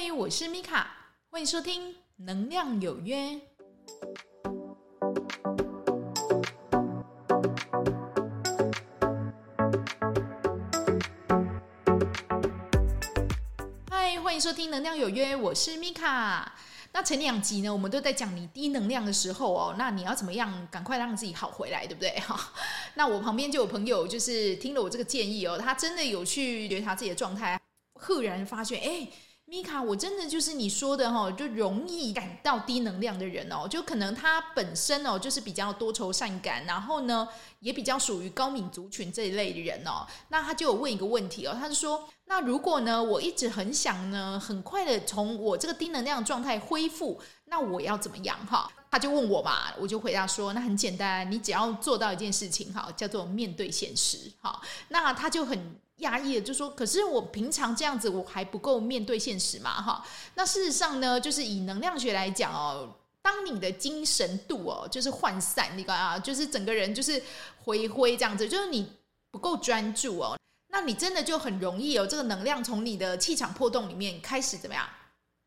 嗨，我是米卡，欢迎收听《能量有约》。嗨，欢迎收听《能量有约》，我是米卡。那前两集呢，我们都在讲你低能量的时候哦，那你要怎么样赶快让自己好回来，对不对？哈，那我旁边就有朋友，就是听了我这个建议哦，他真的有去觉察自己的状态，赫然发现，哎。米卡，我真的就是你说的哈，就容易感到低能量的人哦，就可能他本身哦就是比较多愁善感，然后呢也比较属于高敏族群这一类的人哦。那他就有问一个问题哦，他就说，那如果呢我一直很想呢很快的从我这个低能量状态恢复，那我要怎么样哈？他就问我嘛，我就回答说，那很简单，你只要做到一件事情哈，叫做面对现实哈。那他就很。压抑的就说，可是我平常这样子，我还不够面对现实嘛，哈。那事实上呢，就是以能量学来讲哦，当你的精神度哦，就是涣散，你看啊，就是整个人就是灰灰这样子，就是你不够专注哦，那你真的就很容易有这个能量从你的气场破洞里面开始怎么样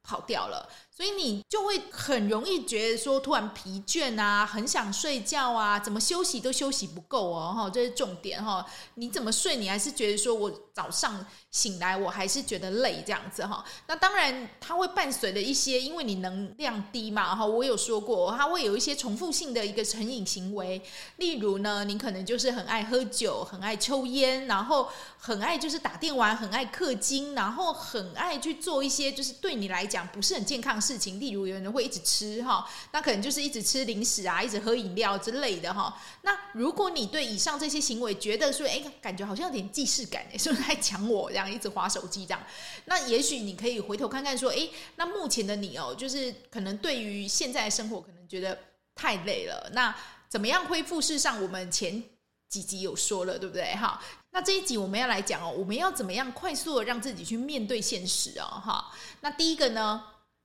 跑掉了。所以你就会很容易觉得说，突然疲倦啊，很想睡觉啊，怎么休息都休息不够哦，哈，这是重点哈。你怎么睡，你还是觉得说我早上醒来我还是觉得累这样子哈。那当然它会伴随着一些，因为你能量低嘛，哈，我有说过，它会有一些重复性的一个成瘾行为，例如呢，你可能就是很爱喝酒，很爱抽烟，然后很爱就是打电玩，很爱氪金，然后很爱去做一些就是对你来讲不是很健康的事情，例如有人会一直吃哈，那可能就是一直吃零食啊，一直喝饮料之类的哈。那如果你对以上这些行为觉得说，哎，感觉好像有点既视感，是不是在抢我这样一直滑手机这样？那也许你可以回头看看说，哎，那目前的你哦，就是可能对于现在的生活可能觉得太累了。那怎么样恢复？事实上，我们前几集有说了，对不对？哈。那这一集我们要来讲哦，我们要怎么样快速的让自己去面对现实哦，哈。那第一个呢，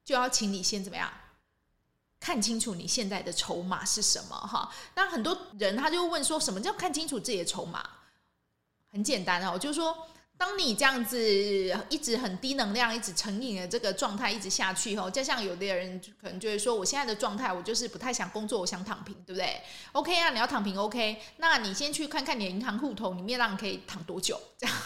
就要请你先怎么样看清楚你现在的筹码是什么哈。那很多人他就问说，什么叫看清楚自己的筹码？很简单哦，就是说，当你这样子一直很低能量，一直成瘾的这个状态一直下去后，就像有的人可能就会说，我现在的状态我就是不太想工作，我想躺平，对不对？OK 啊，你要躺平 OK，那你先去看看你的银行户头里面，让你可以躺多久这样。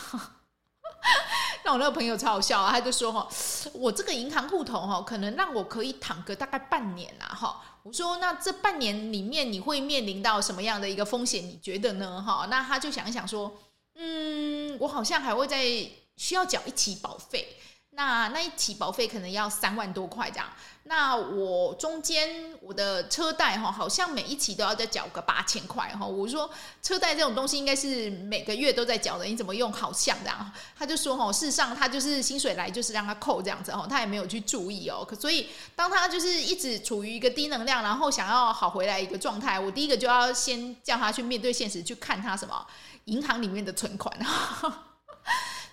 那我那个朋友超好笑啊，他就说哈，我这个银行户头哈，可能让我可以躺个大概半年呐哈。我说那这半年里面你会面临到什么样的一个风险？你觉得呢哈？那他就想一想说，嗯，我好像还会再需要缴一期保费。那那一期保费可能要三万多块这样，那我中间我的车贷哈，好像每一期都要再缴个八千块哈。我说车贷这种东西应该是每个月都在缴的，你怎么用好像这样？他就说哈，事实上他就是薪水来就是让他扣这样子哈，他也没有去注意哦。可所以当他就是一直处于一个低能量，然后想要好回来一个状态，我第一个就要先叫他去面对现实，去看他什么银行里面的存款。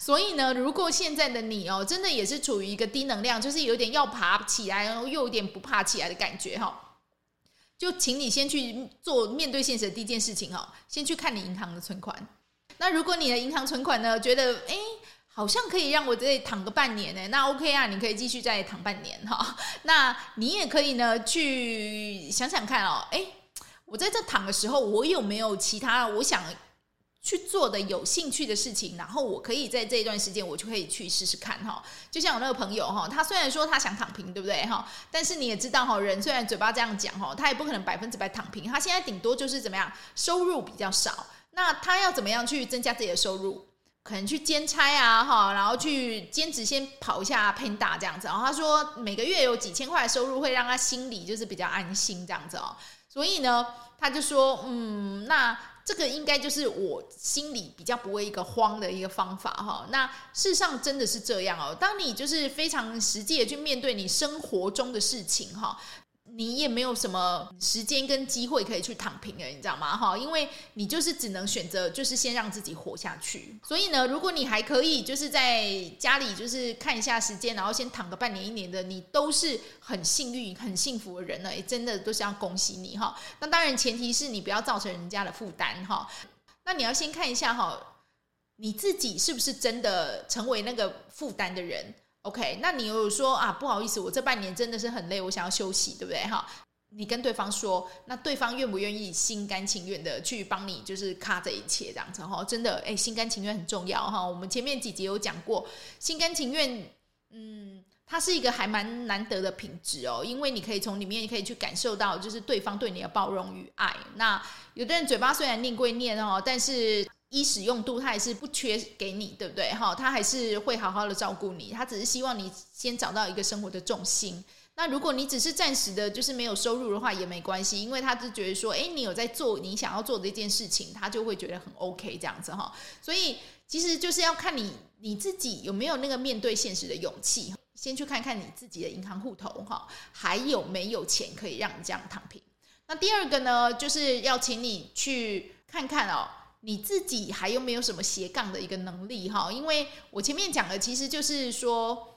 所以呢，如果现在的你哦，真的也是处于一个低能量，就是有点要爬起来，然后又有点不爬起来的感觉哈，就请你先去做面对现实的第一件事情哈，先去看你银行的存款。那如果你的银行存款呢，觉得诶好像可以让我这里躺个半年呢，那 OK 啊，你可以继续再躺半年哈。那你也可以呢，去想想看哦，诶，我在这躺的时候，我有没有其他我想去做的有兴趣的事情，然后我可以在这一段时间，我就可以去试试看哈。就像我那个朋友哈，他虽然说他想躺平，对不对哈？但是你也知道哈，人虽然嘴巴这样讲哈，他也不可能百分之百躺平。他现在顶多就是怎么样，收入比较少。那他要怎么样去增加自己的收入？可能去兼差啊哈，然后去兼职先跑一下 Panda 这样子。然后他说每个月有几千块的收入，会让他心里就是比较安心这样子哦。所以呢，他就说嗯，那。这个应该就是我心里比较不会一个慌的一个方法哈。那事实上真的是这样哦。当你就是非常实际的去面对你生活中的事情哈。你也没有什么时间跟机会可以去躺平了，你知道吗？哈，因为你就是只能选择，就是先让自己活下去。所以呢，如果你还可以，就是在家里就是看一下时间，然后先躺个半年一年的，你都是很幸运、很幸福的人了。也真的都是要恭喜你哈。那当然前提是你不要造成人家的负担哈。那你要先看一下哈，你自己是不是真的成为那个负担的人？OK，那你有说啊，不好意思，我这半年真的是很累，我想要休息，对不对？哈，你跟对方说，那对方愿不愿意心甘情愿的去帮你，就是卡这一切这样子哈？真的，哎，心甘情愿很重要哈。我们前面几集有讲过，心甘情愿，嗯。它是一个还蛮难得的品质哦，因为你可以从里面可以去感受到，就是对方对你的包容与爱。那有的人嘴巴虽然念归念哦，但是衣食用度他还是不缺给你，对不对？哈，他还是会好好的照顾你，他只是希望你先找到一个生活的重心。那如果你只是暂时的，就是没有收入的话也没关系，因为他就觉得说，诶，你有在做你想要做的一件事情，他就会觉得很 OK 这样子哈。所以其实就是要看你你自己有没有那个面对现实的勇气。先去看看你自己的银行户头哈，还有没有钱可以让你这样躺平？那第二个呢，就是要请你去看看哦，你自己还有没有什么斜杠的一个能力哈？因为我前面讲的其实就是说。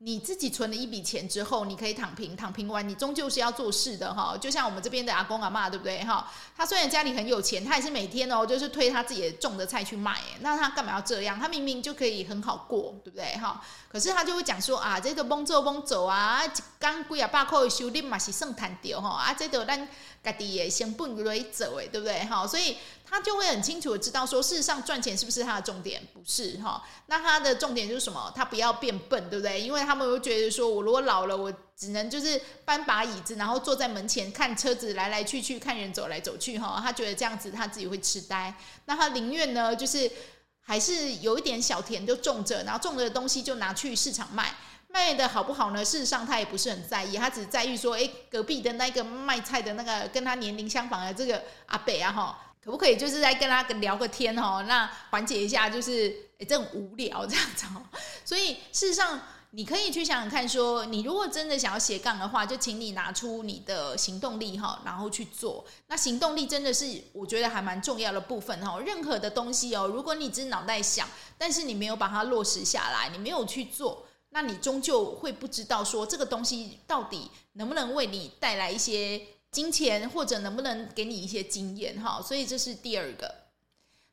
你自己存了一笔钱之后，你可以躺平，躺平完你终究是要做事的哈。就像我们这边的阿公阿嬷，对不对哈？他虽然家里很有钱，他也是每天哦，就是推他自己种的菜去卖。那他干嘛要这样？他明明就可以很好过，对不对哈？可是他就会讲说啊，这个蒙走蒙走啊，刚贵啊，八块的收入嘛是算谈掉哈啊，这个咱家己也成本来走诶，对不对哈？所以。他就会很清楚的知道说，事实上赚钱是不是他的重点？不是哈。那他的重点就是什么？他不要变笨，对不对？因为他们会觉得说，我如果老了，我只能就是搬把椅子，然后坐在门前看车子来来去去，看人走来走去哈。他觉得这样子他自己会痴呆。那他宁愿呢，就是还是有一点小田就种着，然后种的东西就拿去市场卖，卖的好不好呢？事实上他也不是很在意，他只在意说，哎，隔壁的那个卖菜的那个跟他年龄相仿的这个阿伯啊哈。可不可以就是在跟他聊个天哦？那缓解一下，就是诶，这种无聊这样子哦。所以事实上，你可以去想想看，说你如果真的想要斜杠的话，就请你拿出你的行动力哈，然后去做。那行动力真的是我觉得还蛮重要的部分哈。任何的东西哦，如果你只是脑袋想，但是你没有把它落实下来，你没有去做，那你终究会不知道说这个东西到底能不能为你带来一些。金钱或者能不能给你一些经验哈，所以这是第二个。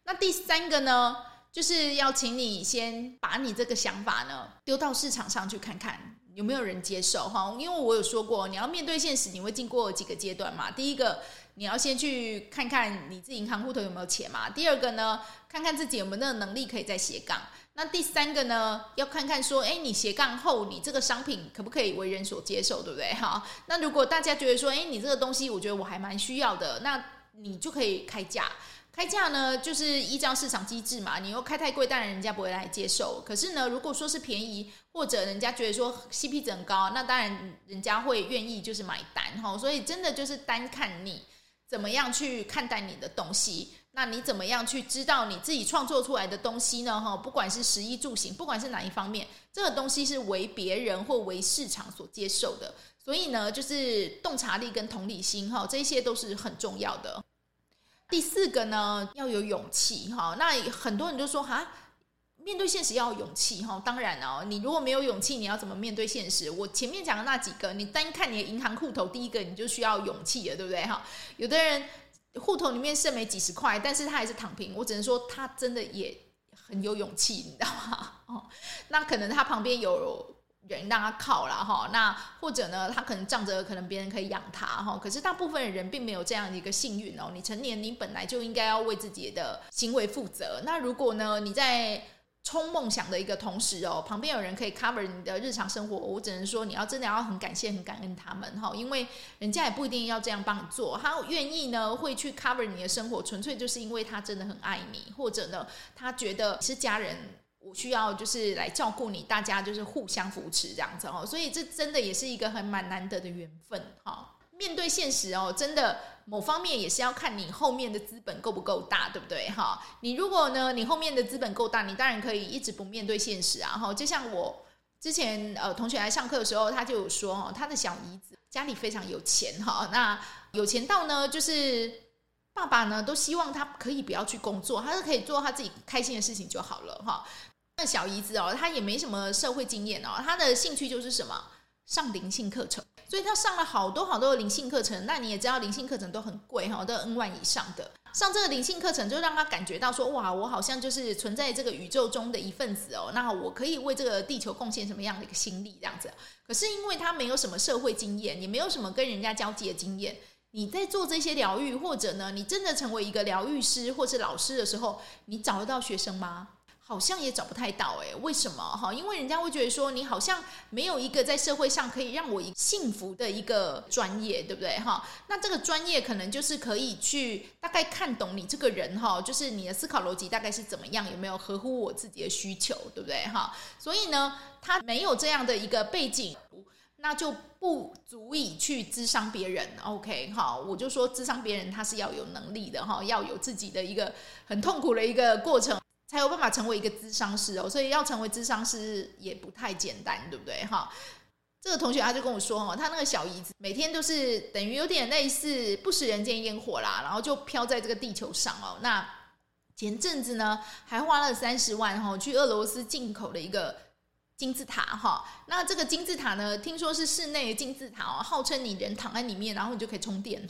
那第三个呢，就是要请你先把你这个想法呢丢到市场上去看看有没有人接受哈。因为我有说过，你要面对现实，你会经过几个阶段嘛。第一个，你要先去看看你自己银行户头有没有钱嘛。第二个呢，看看自己有没有那个能力可以再斜杠。那第三个呢，要看看说，诶，你斜杠后，你这个商品可不可以为人所接受，对不对？哈，那如果大家觉得说，诶，你这个东西，我觉得我还蛮需要的，那你就可以开价。开价呢，就是依照市场机制嘛。你又开太贵，当然人家不会来接受。可是呢，如果说是便宜，或者人家觉得说 CP 值很高，那当然人家会愿意就是买单哈。所以真的就是单看你怎么样去看待你的东西。那你怎么样去知道你自己创作出来的东西呢？哈，不管是食衣住行，不管是哪一方面，这个东西是为别人或为市场所接受的。所以呢，就是洞察力跟同理心，哈，这些都是很重要的。第四个呢，要有勇气，哈。那很多人就说，哈，面对现实要有勇气，哈。当然哦，你如果没有勇气，你要怎么面对现实？我前面讲的那几个，你单看你的银行户头，第一个你就需要勇气了，对不对？哈，有的人。户头里面剩没几十块，但是他还是躺平。我只能说他真的也很有勇气，你知道吗？哦，那可能他旁边有人让他靠了哈。那或者呢，他可能仗着可能别人可以养他哈。可是大部分的人并没有这样的一个幸运哦。你成年，你本来就应该要为自己的行为负责。那如果呢，你在冲梦想的一个同时哦，旁边有人可以 cover 你的日常生活，我只能说你要真的要很感谢、很感恩他们哈，因为人家也不一定要这样帮你做，他愿意呢会去 cover 你的生活，纯粹就是因为他真的很爱你，或者呢他觉得是家人，我需要就是来照顾你，大家就是互相扶持这样子哦，所以这真的也是一个很蛮难得的缘分哈。面对现实哦，真的某方面也是要看你后面的资本够不够大，对不对？哈，你如果呢，你后面的资本够大，你当然可以一直不面对现实啊。哈，就像我之前呃同学来上课的时候，他就有说哈，他的小姨子家里非常有钱哈，那有钱到呢，就是爸爸呢都希望他可以不要去工作，他是可以做他自己开心的事情就好了哈。那小姨子哦，他也没什么社会经验哦，他的兴趣就是什么？上灵性课程，所以他上了好多好多的灵性课程。那你也知道，灵性课程都很贵哈，都 N 万以上的。上这个灵性课程，就让他感觉到说，哇，我好像就是存在这个宇宙中的一份子哦。那我可以为这个地球贡献什么样的一个心力这样子？可是因为他没有什么社会经验，也没有什么跟人家交际的经验。你在做这些疗愈，或者呢，你真的成为一个疗愈师或是老师的时候，你找得到学生吗？好像也找不太到诶，为什么哈？因为人家会觉得说，你好像没有一个在社会上可以让我一幸福的一个专业，对不对哈？那这个专业可能就是可以去大概看懂你这个人哈，就是你的思考逻辑大概是怎么样，有没有合乎我自己的需求，对不对哈？所以呢，他没有这样的一个背景。那就不足以去咨商别人，OK，哈，我就说咨商别人他是要有能力的哈，要有自己的一个很痛苦的一个过程，才有办法成为一个咨商师哦。所以要成为咨商师也不太简单，对不对？哈，这个同学他就跟我说哦，他那个小姨子每天都是等于有点类似不食人间烟火啦，然后就飘在这个地球上哦。那前阵子呢，还花了三十万哈，去俄罗斯进口的一个。金字塔哈，那这个金字塔呢，听说是室内的金字塔哦，号称你人躺在里面，然后你就可以充电。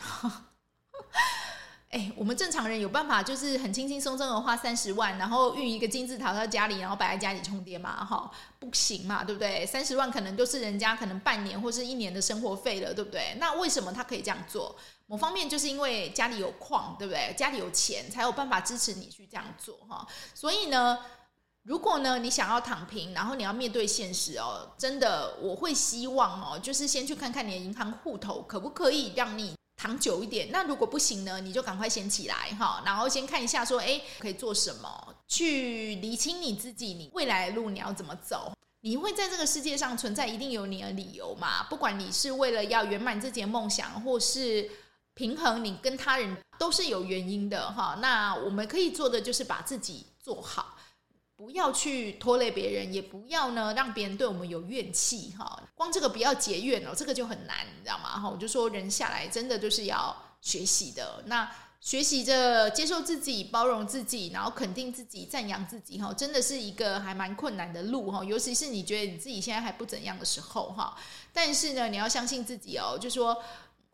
哎，我们正常人有办法就是很轻轻松松的花三十万，然后运一个金字塔到家里，然后摆在家里充电嘛？哈，不行嘛，对不对？三十万可能都是人家可能半年或是一年的生活费了，对不对？那为什么他可以这样做？某方面就是因为家里有矿，对不对？家里有钱才有办法支持你去这样做哈。所以呢。如果呢，你想要躺平，然后你要面对现实哦，真的，我会希望哦，就是先去看看你的银行户头可不可以让你躺久一点。那如果不行呢，你就赶快先起来哈，然后先看一下说，哎，可以做什么，去厘清你自己，你未来的路你要怎么走。你会在这个世界上存在，一定有你的理由嘛？不管你是为了要圆满自己的梦想，或是平衡你跟他人，都是有原因的哈。那我们可以做的就是把自己做好。不要去拖累别人，也不要呢让别人对我们有怨气哈。光这个不要结怨哦，这个就很难，你知道吗？哈，我就说人下来真的就是要学习的。那学习着接受自己、包容自己，然后肯定自己、赞扬自己哈，真的是一个还蛮困难的路哈。尤其是你觉得你自己现在还不怎样的时候哈，但是呢，你要相信自己哦，就说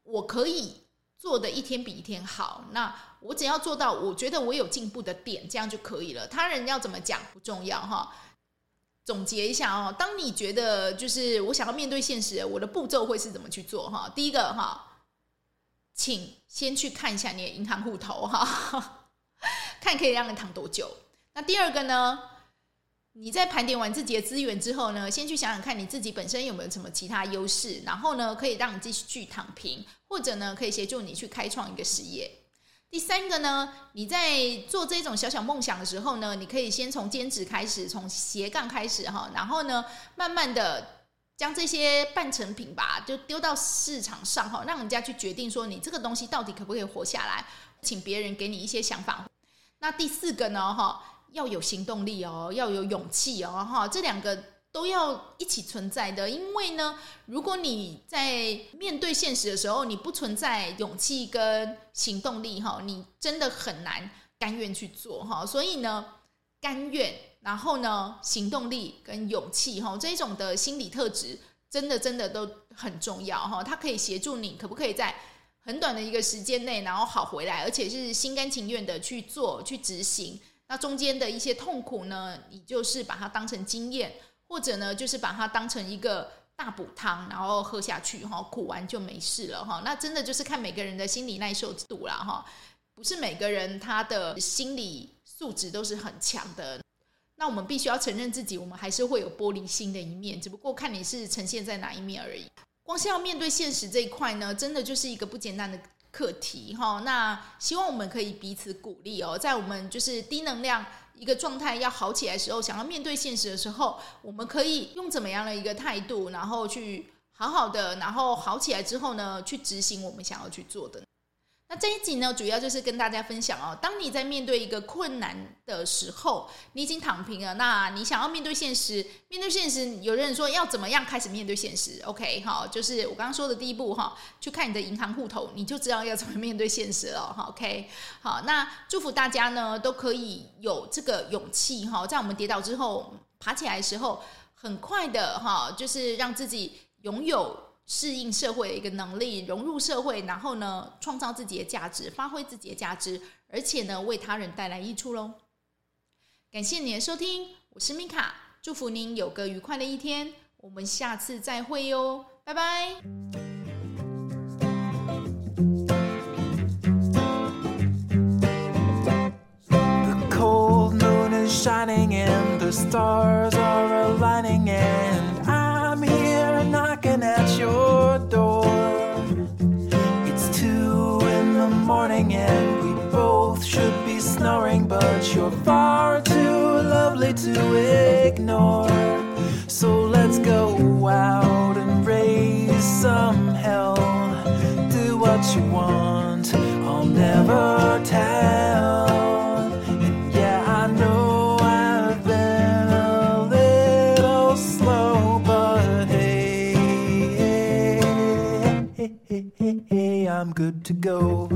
我可以。做的一天比一天好，那我只要做到，我觉得我有进步的点，这样就可以了。他人要怎么讲不重要哈。总结一下哦，当你觉得就是我想要面对现实，我的步骤会是怎么去做哈？第一个哈，请先去看一下你的银行户头哈，看可以让你躺多久。那第二个呢？你在盘点完自己的资源之后呢，先去想想看你自己本身有没有什么其他优势，然后呢，可以让你继续去躺平，或者呢，可以协助你去开创一个事业。第三个呢，你在做这种小小梦想的时候呢，你可以先从兼职开始，从斜杠开始哈，然后呢，慢慢的将这些半成品吧，就丢到市场上哈，让人家去决定说你这个东西到底可不可以活下来，请别人给你一些想法。那第四个呢，哈。要有行动力哦，要有勇气哦，哈，这两个都要一起存在的。因为呢，如果你在面对现实的时候，你不存在勇气跟行动力，哈，你真的很难甘愿去做，哈。所以呢，甘愿，然后呢，行动力跟勇气，哈，这种的心理特质，真的真的都很重要，哈。它可以协助你，可不可以在很短的一个时间内，然后好回来，而且是心甘情愿的去做、去执行。那中间的一些痛苦呢，你就是把它当成经验，或者呢，就是把它当成一个大补汤，然后喝下去哈，苦完就没事了哈。那真的就是看每个人的心理耐受度啦哈，不是每个人他的心理素质都是很强的。那我们必须要承认自己，我们还是会有玻璃心的一面，只不过看你是呈现在哪一面而已。光是要面对现实这一块呢，真的就是一个不简单的。课题哈，那希望我们可以彼此鼓励哦，在我们就是低能量一个状态要好起来的时候，想要面对现实的时候，我们可以用怎么样的一个态度，然后去好好的，然后好起来之后呢，去执行我们想要去做的。那这一集呢，主要就是跟大家分享哦，当你在面对一个困难的时候，你已经躺平了，那你想要面对现实，面对现实，有人说要怎么样开始面对现实？OK，好，就是我刚刚说的第一步哈，去看你的银行户头，你就知道要怎么面对现实了。，OK，好，那祝福大家呢都可以有这个勇气哈，在我们跌倒之后爬起来的时候，很快的哈，就是让自己拥有。适应社会的一个能力，融入社会，然后呢，创造自己的价值，发挥自己的价值，而且呢，为他人带来益处喽。感谢你的收听，我是米卡，祝福您有个愉快的一天，我们下次再会哟，拜拜。to ignore. So let's go out and raise some hell. Do what you want, I'll never tell. I'm good to go.